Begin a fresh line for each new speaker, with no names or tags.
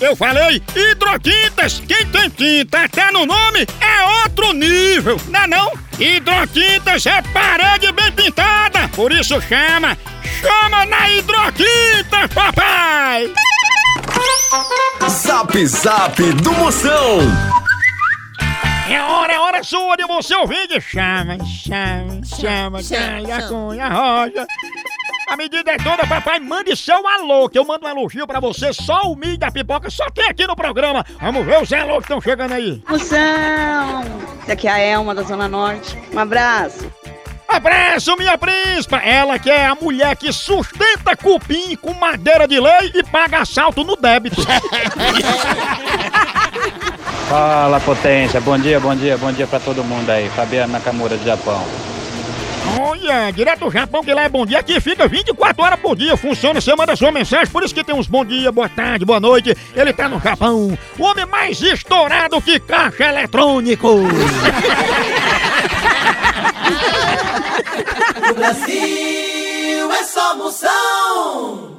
Eu falei hidrotintas. Quem tem tinta até no nome é outro nível, não é não? Hidrotintas é parede bem pintada, por isso chama, chama na hidrotinta, papai!
Zap Zap do Moção.
É hora, é hora sua de você ouvir de chama, chama, chama, chama, cunha, roja. A medida é toda, papai. Mande seu alô, que eu mando um elogio pra você. Só o milho da pipoca só tem aqui no programa. Vamos ver os alô que estão chegando aí.
Moção! Essa aqui é a Elma da Zona Norte. Um abraço.
Abraço, minha príncipa! Ela que é a mulher que sustenta cupim com madeira de lei e paga assalto no débito.
Fala potência, bom dia, bom dia, bom dia pra todo mundo aí. Fabiano Nakamura do Japão.
Olha, direto do Japão, que lá é bom dia, aqui fica 24 horas por dia, funciona, você manda sua mensagem, por isso que tem uns bom dia, boa tarde, boa noite, ele tá no Japão, o homem mais estourado que caixa eletrônico.
No Brasil é só moção.